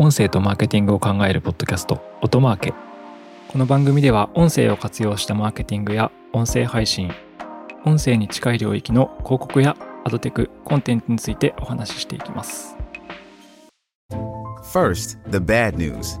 音声とマーケティングを考えるポッドキャスト音マーケこの番組では音声を活用したマーケティングや音声配信音声に近い領域の広告やアドテクコンテンツについてお話ししていきます First, the bad news.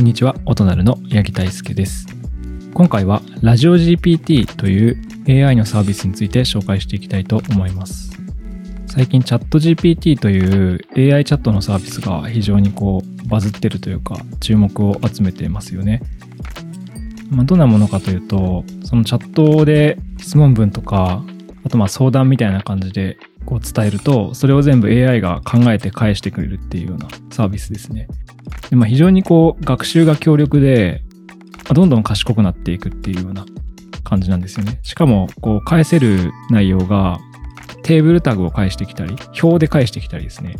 こんにちは音なるの八木大輔です。今回はラジオ GPT という AI のサービスについて紹介していきたいと思います。最近チャット GPT という AI チャットのサービスが非常にこうバズってるというか注目を集めてますよね。まあ、どんなものかというと、そのチャットで質問文とか、あとまあ相談みたいな感じでこう伝えると、それを全部 AI が考えて返してくれるっていうようなサービスですね。でまあ、非常にこう学習が強力で、どんどん賢くなっていくっていうような感じなんですよね。しかも、こう返せる内容がテーブルタグを返してきたり、表で返してきたりですね。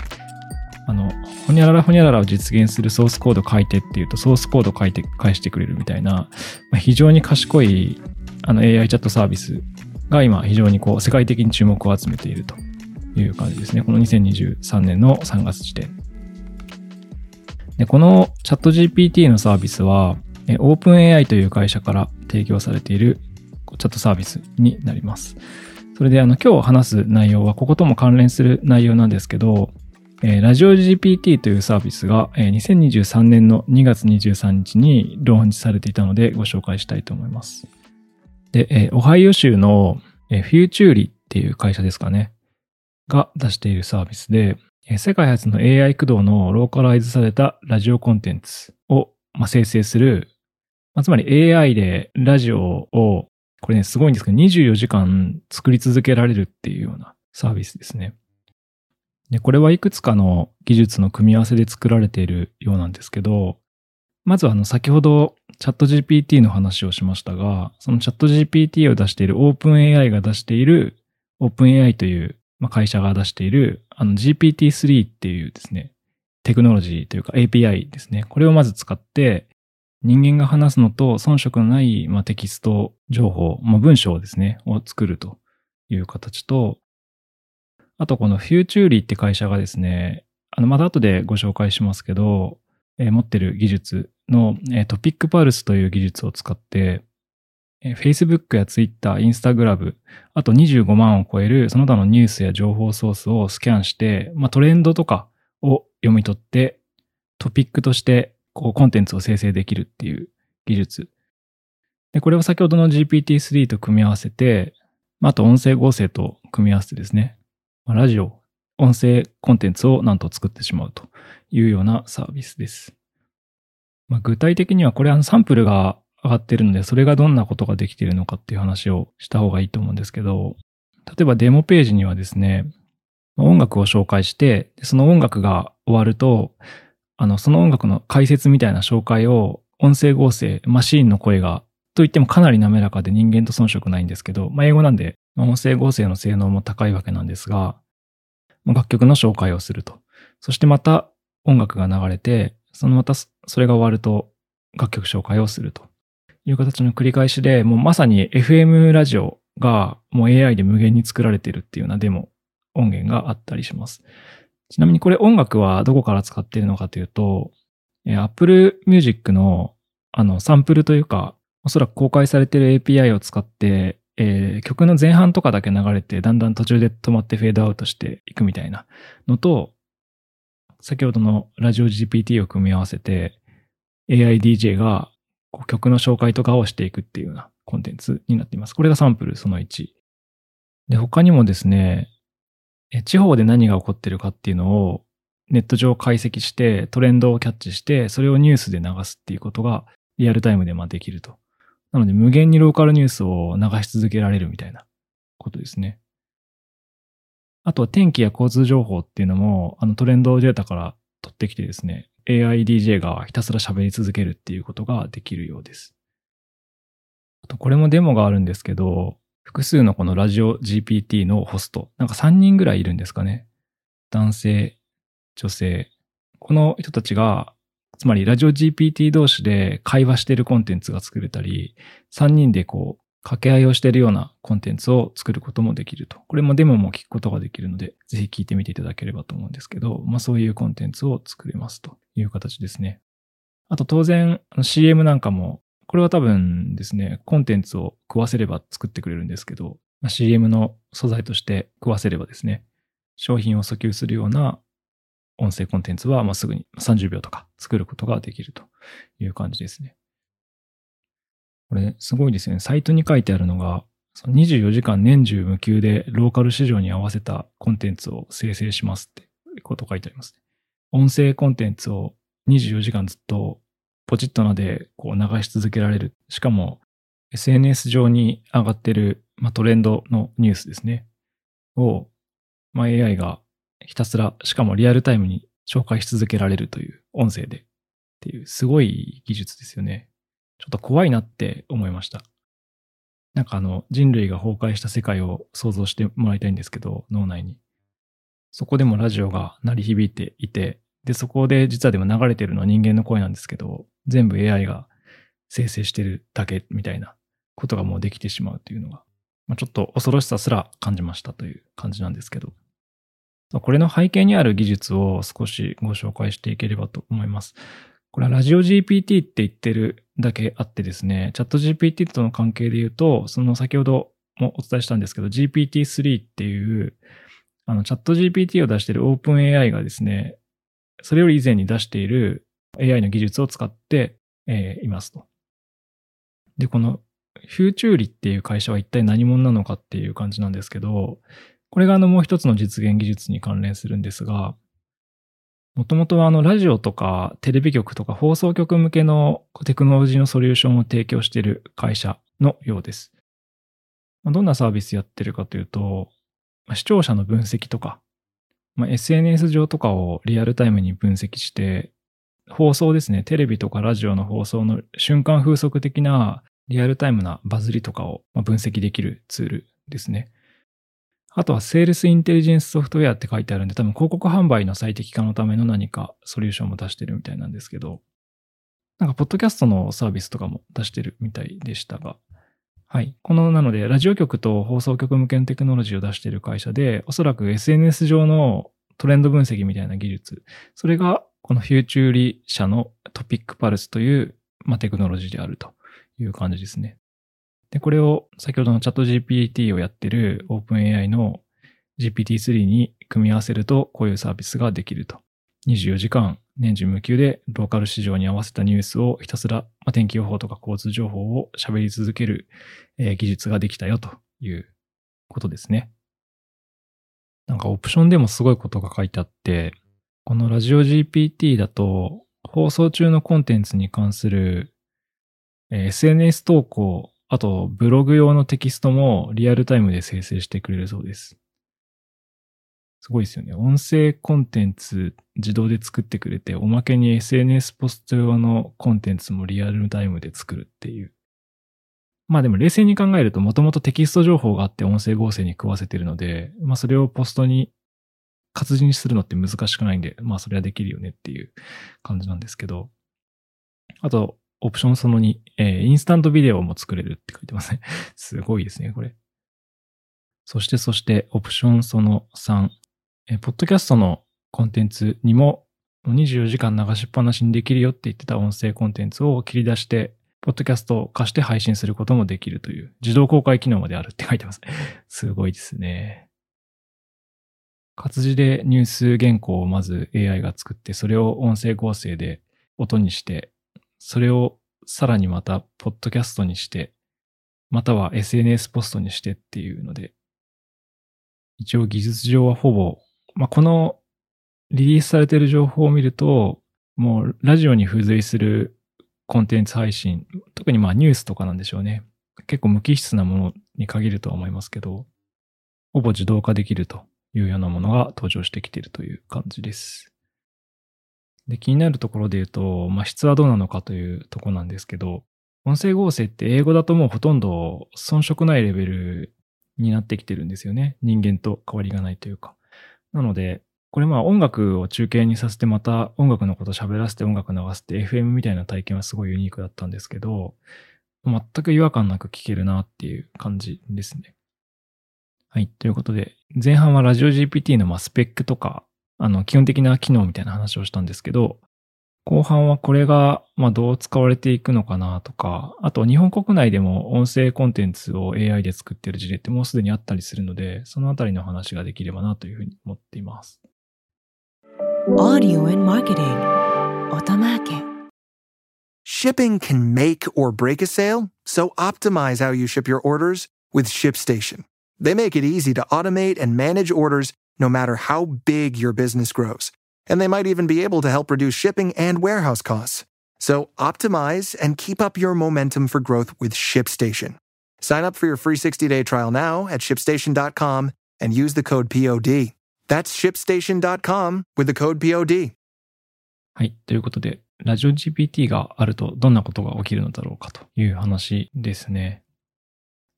あの、ほにゃららほにゃららを実現するソースコード書いてっていうと、ソースコード書いて返してくれるみたいな、まあ、非常に賢いあの AI チャットサービスが今非常にこう世界的に注目を集めているという感じですね。この2023年の3月時点。で、このチャット GPT のサービスは、OpenAI という会社から提供されているチャットサービスになります。それであの今日話す内容はこことも関連する内容なんですけど、え、ラジオ GPT というサービスが、え、2023年の2月23日にローンチされていたのでご紹介したいと思います。で、え、オハイオ州の、え、フューチューリっていう会社ですかね、が出しているサービスで、世界初の AI 駆動のローカライズされたラジオコンテンツを、まあ、生成する、まあ、つまり AI でラジオを、これね、すごいんですけど、24時間作り続けられるっていうようなサービスですね。で、これはいくつかの技術の組み合わせで作られているようなんですけど、まずあの先ほどチャット GPT の話をしましたが、そのチャット GPT を出している OpenAI が出している OpenAI という会社が出している GPT-3 っていうですね、テクノロジーというか API ですね。これをまず使って人間が話すのと遜色のない、まあ、テキスト情報、まあ、文章ですね、を作るという形と、あとこのフューチューリーって会社がですね、あの、また後でご紹介しますけど、えー、持ってる技術の、えー、トピックパルスという技術を使って、えー、Facebook や Twitter、Instagram、あと25万を超えるその他のニュースや情報ソースをスキャンして、まあ、トレンドとかを読み取って、トピックとしてこうコンテンツを生成できるっていう技術。で、これを先ほどの GPT-3 と組み合わせて、あと音声合成と組み合わせてですね、ラジオ、音声コンテンツをなんと作ってしまうというようなサービスです。まあ、具体的にはこれあのサンプルが上がってるので、それがどんなことができているのかっていう話をした方がいいと思うんですけど、例えばデモページにはですね、音楽を紹介して、その音楽が終わると、あの、その音楽の解説みたいな紹介を音声合成、マシーンの声が、といってもかなり滑らかで人間と遜色ないんですけど、まあ、英語なんでまあ音声合成の性能も高いわけなんですが、まあ楽曲の紹介をすると。そしてまた音楽が流れて、そのまたそれが終わると楽曲紹介をするという形の繰り返しで、もうまさに FM ラジオがもう AI で無限に作られているっていうようなデモ音源があったりします。ちなみにこれ音楽はどこから使っているのかというと、Apple Music のあのサンプルというか、おそらく公開されている API を使ってえー、曲の前半とかだけ流れて、だんだん途中で止まってフェードアウトしていくみたいなのと、先ほどのラジオ GPT を組み合わせて、AIDJ が曲の紹介とかをしていくっていうようなコンテンツになっています。これがサンプルその1。で、他にもですね、地方で何が起こってるかっていうのをネット上解析してトレンドをキャッチしてそれをニュースで流すっていうことがリアルタイムでまあできるとなので無限にローカルニュースを流し続けられるみたいなことですね。あとは天気や交通情報っていうのも、あのトレンドデータから取ってきてですね、AIDJ がひたすら喋り続けるっていうことができるようです。あと、これもデモがあるんですけど、複数のこのラジオ GPT のホスト、なんか3人ぐらいいるんですかね。男性、女性。この人たちが、つまりラジオ GPT 同士で会話してるコンテンツが作れたり、3人でこう、掛け合いをしているようなコンテンツを作ることもできると。これもデモも聞くことができるので、ぜひ聞いてみていただければと思うんですけど、まあそういうコンテンツを作れますという形ですね。あと当然 CM なんかも、これは多分ですね、コンテンツを食わせれば作ってくれるんですけど、まあ、CM の素材として食わせればですね、商品を訴求するような音声コンテンツはまあすぐに30秒とか作ることができるという感じですね。これすごいですよね。サイトに書いてあるのが、その24時間年中無休でローカル市場に合わせたコンテンツを生成しますってこと書いてありますね。音声コンテンツを24時間ずっとポチッとなでこう流し続けられる。しかも SNS 上に上がってる、まあ、トレンドのニュースですね。を、まあ、AI がひたすら、しかもリアルタイムに紹介し続けられるという音声でっていうすごい技術ですよね。ちょっと怖いなって思いました。なんかあの人類が崩壊した世界を想像してもらいたいんですけど、脳内に。そこでもラジオが鳴り響いていて、で、そこで実はでも流れてるのは人間の声なんですけど、全部 AI が生成してるだけみたいなことがもうできてしまうというのが、まあ、ちょっと恐ろしさすら感じましたという感じなんですけど。これの背景にある技術を少しご紹介していければと思います。これはラジオ GPT って言ってるだけあってですね、チャット GPT との関係で言うと、その先ほどもお伝えしたんですけど、GPT-3 っていう、あの、チャット GPT を出している OpenAI がですね、それより以前に出している AI の技術を使って、えー、いますと。で、このフューチューリっていう会社は一体何者なのかっていう感じなんですけど、これがあのもう一つの実現技術に関連するんですが、もともとはあのラジオとかテレビ局とか放送局向けのテクノロジーのソリューションを提供している会社のようです。どんなサービスやってるかというと、視聴者の分析とか、まあ、SNS 上とかをリアルタイムに分析して、放送ですね、テレビとかラジオの放送の瞬間風速的なリアルタイムなバズりとかを分析できるツールですね。あとは、セールスインテリジェンスソフトウェアって書いてあるんで、多分広告販売の最適化のための何かソリューションも出してるみたいなんですけど、なんか、ポッドキャストのサービスとかも出してるみたいでしたが、はい。この、なので、ラジオ局と放送局向けのテクノロジーを出している会社で、おそらく SNS 上のトレンド分析みたいな技術、それが、このフューチューリ社の TopicPulse という、まあ、テクノロジーであるという感じですね。で、これを先ほどのチャット GPT をやってる OpenAI の GPT-3 に組み合わせるとこういうサービスができると。24時間年中無休でローカル市場に合わせたニュースをひたすら、ま、天気予報とか交通情報を喋り続ける、え、技術ができたよということですね。なんかオプションでもすごいことが書いてあって、このラジオ GPT だと放送中のコンテンツに関する、え、SNS 投稿あと、ブログ用のテキストもリアルタイムで生成してくれるそうです。すごいですよね。音声コンテンツ自動で作ってくれて、おまけに SNS ポスト用のコンテンツもリアルタイムで作るっていう。まあでも冷静に考えるともともとテキスト情報があって音声合成に食わせてるので、まあそれをポストに活字にするのって難しくないんで、まあそれはできるよねっていう感じなんですけど。あと、オプションその2、えー、インスタントビデオも作れるって書いてますね。すごいですね、これ。そして、そして、オプションその3、えー、ポッドキャストのコンテンツにも24時間流しっぱなしにできるよって言ってた音声コンテンツを切り出して、ポッドキャストを貸して配信することもできるという自動公開機能まであるって書いてます。すごいですね。活字でニュース原稿をまず AI が作って、それを音声合成で音にしてそれをさらにまた、ポッドキャストにして、または SNS ポストにしてっていうので、一応技術上はほぼ、まあ、このリリースされている情報を見ると、もうラジオに付随するコンテンツ配信、特にまあニュースとかなんでしょうね。結構無機質なものに限るとは思いますけど、ほぼ自動化できるというようなものが登場してきているという感じです。で、気になるところで言うと、まあ、質はどうなのかというとこなんですけど、音声合成って英語だともうほとんど遜色ないレベルになってきてるんですよね。人間と変わりがないというか。なので、これまあ音楽を中継にさせてまた音楽のこと喋らせて音楽流すって FM みたいな体験はすごいユニークだったんですけど、全く違和感なく聞けるなっていう感じですね。はい。ということで、前半はラジオ GPT のまあスペックとか、あの、基本的な機能みたいな話をしたんですけど、後半はこれが、まあ、どう使われていくのかなとか、あと日本国内でも音声コンテンツを AI で作っている事例ってもうすでにあったりするので、そのあたりの話ができればなというふうに思っています。Audio and Marketing Otamake Shipping can make or break a sale, so optimize how you ship your orders with ShipStation. They make it easy to automate and manage orders no matter how big your business grows. And they might even be able to help reduce shipping and warehouse costs. So optimize and keep up your momentum for growth with ShipStation. Sign up for your free 60-day trial now at shipstation.com and use the code POD. That's shipstation.com with the code POD. はい。ということで、ラジオ GPT があるとどんなことが起きるのだろうかという話ですね。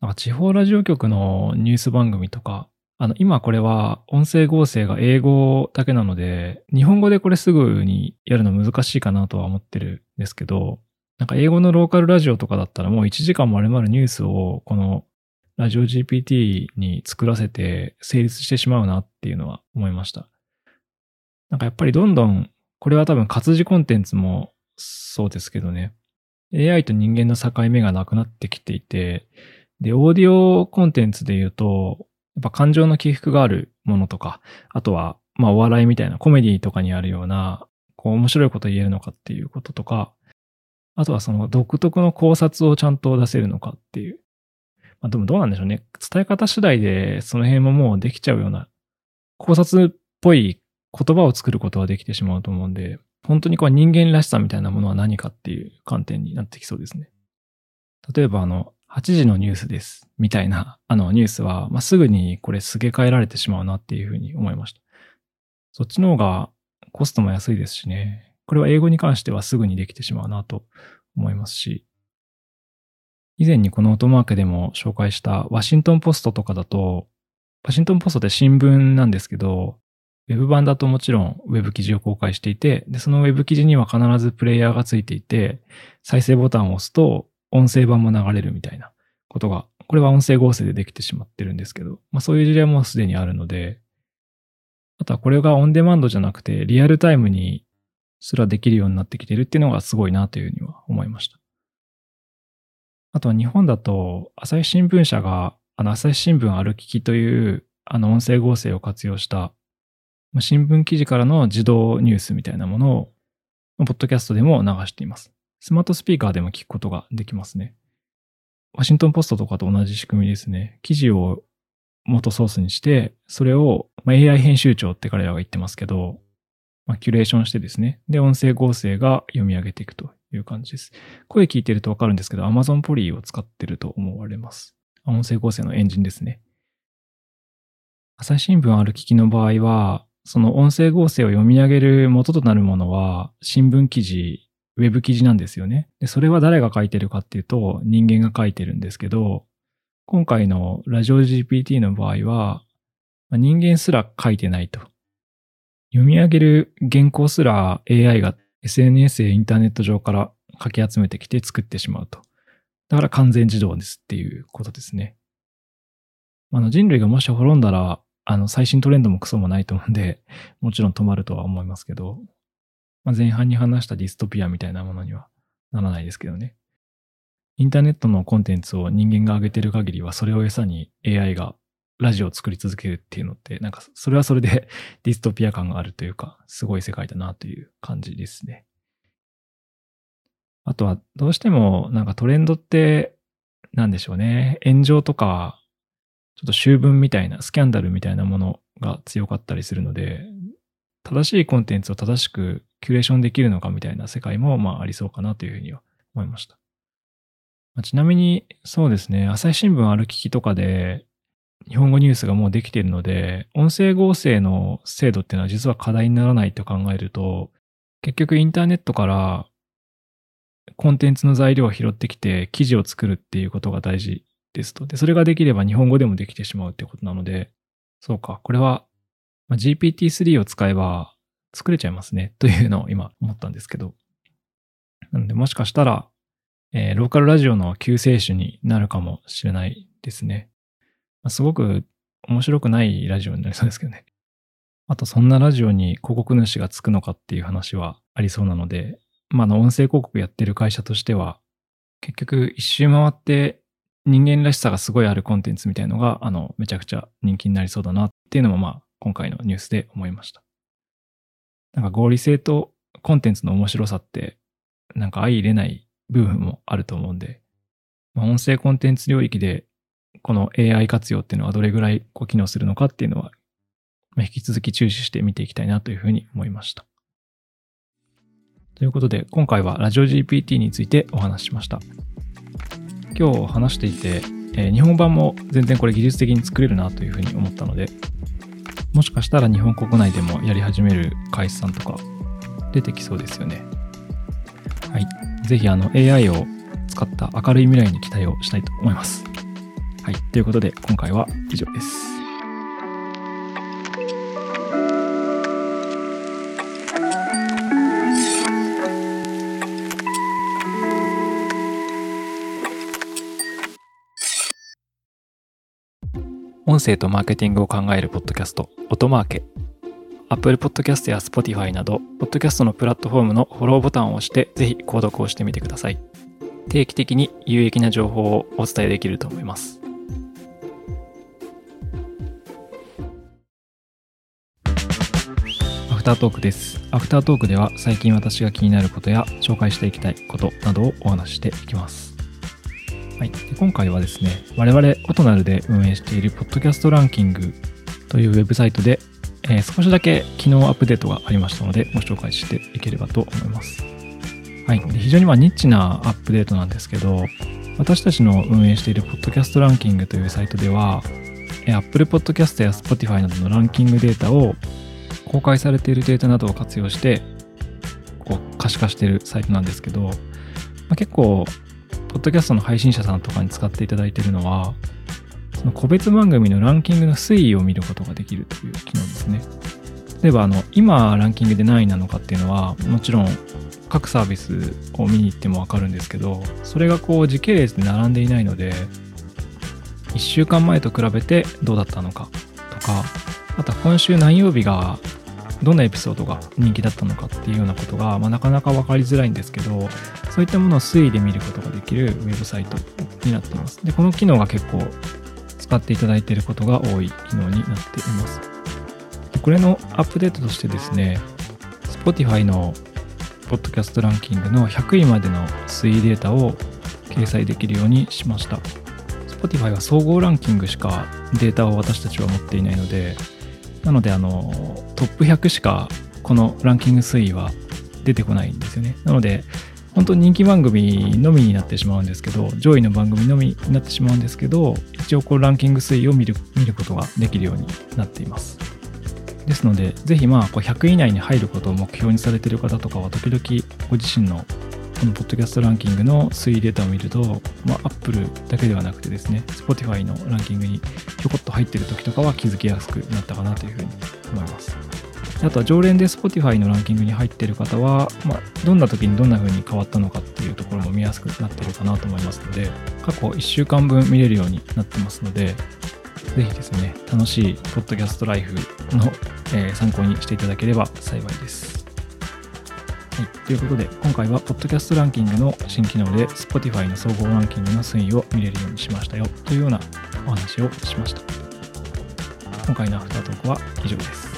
なんか地方ラジオ局のニュース番組とか、 あの、今これは音声合成が英語だけなので、日本語でこれすぐにやるの難しいかなとは思ってるんですけど、なんか英語のローカルラジオとかだったらもう1時間丸々ニュースをこのラジオ GPT に作らせて成立してしまうなっていうのは思いました。なんかやっぱりどんどん、これは多分活字コンテンツもそうですけどね、AI と人間の境目がなくなってきていて、で、オーディオコンテンツで言うと、やっぱ感情の起伏があるものとか、あとは、まあお笑いみたいなコメディとかにあるような、こう面白いこと言えるのかっていうこととか、あとはその独特の考察をちゃんと出せるのかっていう。まあでもどうなんでしょうね。伝え方次第でその辺ももうできちゃうような、考察っぽい言葉を作ることはできてしまうと思うんで、本当にこう人間らしさみたいなものは何かっていう観点になってきそうですね。例えばあの、8時のニュースです。みたいな、あの、ニュースは、まあ、すぐにこれすげ替えられてしまうなっていうふうに思いました。そっちの方がコストも安いですしね。これは英語に関してはすぐにできてしまうなと思いますし。以前にこのオトマークでも紹介したワシントンポストとかだと、ワシントンポストって新聞なんですけど、ウェブ版だともちろんウェブ記事を公開していて、で、そのウェブ記事には必ずプレイヤーがついていて、再生ボタンを押すと音声版も流れるみたいなことが、これは音声合成でできてしまってるんですけど、まあそういう事例もすでにあるので、あとはこれがオンデマンドじゃなくてリアルタイムにすらできるようになってきてるっていうのがすごいなというふうには思いました。あとは日本だと朝日新聞社があの朝日新聞歩ききというあの音声合成を活用した新聞記事からの自動ニュースみたいなものをポッドキャストでも流しています。スマートスピーカーでも聞くことができますね。ワシントンポストとかと同じ仕組みですね。記事を元ソースにして、それを、まあ、AI 編集長って彼らが言ってますけど、まあ、キュレーションしてですね。で、音声合成が読み上げていくという感じです。声聞いてるとわかるんですけど、Amazon ポリーを使ってると思われます。音声合成のエンジンですね。朝日新聞ある機器の場合は、その音声合成を読み上げる元となるものは、新聞記事ウェブ記事なんですよね。で、それは誰が書いてるかっていうと、人間が書いてるんですけど、今回のラジオ GPT の場合は、人間すら書いてないと。読み上げる原稿すら AI が SNS やインターネット上から書き集めてきて作ってしまうと。だから完全自動ですっていうことですね。あの人類がもし滅んだら、あの最新トレンドもクソもないと思うんで、もちろん止まるとは思いますけど、まあ、前半に話したディストピアみたいなものにはならないですけどね。インターネットのコンテンツを人間が上げてる限りは、それを餌に AI がラジオを作り続けるっていうのって、なんかそれはそれで ディストピア感があるというか、すごい世界だなという感じですね。あとは、どうしてもなんかトレンドって、なんでしょうね。炎上とか、ちょっと修文みたいな、スキャンダルみたいなものが強かったりするので、正しいコンテンツを正しくキュレーションできるのかみたいな世界も、まあ、ありそうかなというふうには思いました。まあ、ちなみに、そうですね、朝日新聞ある機器とかで、日本語ニュースがもうできているので、音声合成の精度っていうのは実は課題にならないと考えると、結局インターネットからコンテンツの材料を拾ってきて記事を作るっていうことが大事ですと。で、それができれば日本語でもできてしまうってことなので、そうか、これは、GPT-3 を使えば作れちゃいますねというのを今思ったんですけど。なのでもしかしたら、えー、ローカルラジオの救世主になるかもしれないですね。まあ、すごく面白くないラジオになりそうですけどね。あと、そんなラジオに広告主がつくのかっていう話はありそうなので、まあ、の音声広告やってる会社としては、結局一周回って人間らしさがすごいあるコンテンツみたいのが、あの、めちゃくちゃ人気になりそうだなっていうのも、まあ、今回のニュースで思いました。なんか合理性とコンテンツの面白さって、なんか相入れない部分もあると思うんで、まあ、音声コンテンツ領域でこの AI 活用っていうのはどれぐらいこう機能するのかっていうのは、まあ、引き続き注視して見ていきたいなというふうに思いました。ということで、今回はラジオ GPT についてお話ししました。今日話していて、えー、日本版も全然これ技術的に作れるなというふうに思ったので、もしかしたら日本国内でもやり始める会社さんとか出てきそうですよね。はい。ぜひあの AI を使った明るい未来に期待をしたいと思います。はい。ということで、今回は以上です。音声とマーケティングを考えるポッドキャスト、音マーケ。Apple Podcast や Spotify など、ポッドキャストのプラットフォームのフォローボタンを押して、ぜひ購読をしてみてください。定期的に有益な情報をお伝えできると思います。アフタートークです。アフタートークでは最近私が気になることや紹介していきたいことなどをお話していきます。はい、で今回はですね、我々オトナルで運営しているポッドキャストランキングというウェブサイトで、えー、少しだけ機能アップデートがありましたのでご紹介していければと思います。はい、で非常にまニッチなアップデートなんですけど、私たちの運営しているポッドキャストランキングというサイトでは、Apple Podcast や Spotify などのランキングデータを公開されているデータなどを活用して、こう可視化しているサイトなんですけど、まあ、結構、ポッドキャストの配信者さんとかに使っていただいているのは、その個別番組のランキングの推移を見ることができるという機能ですね。例えば、あの、今ランキングで何位なのかっていうのは、もちろん各サービスを見に行ってもわかるんですけど、それがこう時系列で並んでいないので、1週間前と比べてどうだったのかとか、あとは今週何曜日がどんなエピソードが人気だったのかっていうようなことが、まあ、なかなか分かりづらいんですけど、そういったものを推移で見ることができるウェブサイトになっています。で、この機能が結構使っていただいていることが多い機能になっています。でこれのアップデートとしてですね、Spotify のポッドキャストランキングの100位までの推移データを掲載できるようにしました。Spotify は総合ランキングしかデータを私たちは持っていないので、なので、あの、トップ100しかこのランキング推移は出てこないんですよね。なので、本当に人気番組のみになってしまうんですけど、上位の番組のみになってしまうんですけど、一応こうランキング推移を見る見ることができるようになっています。ですので、ぜひまあこう100位以内に入ることを目標にされている方とかは、時々ご自身のこのポッドキャストランキングの推移データを見ると、まあ、Apple だけではなくてですね、Spotify のランキングにひょこっと入っている時とかは気づきやすくなったかなというふうに思います。あとは常連で Spotify のランキングに入っている方は、まあ、どんな時にどんな風に変わったのかっていうところも見やすくなってるかなと思いますので、過去1週間分見れるようになってますので、ぜひですね、楽しいポッドキャストライフの、えー、参考にしていただければ幸いです。はい、ということで、今回は、ポッドキャストランキングの新機能で、Spotify の総合ランキングの推移を見れるようにしましたよ、というようなお話をしました。今回のアフタートークは以上です。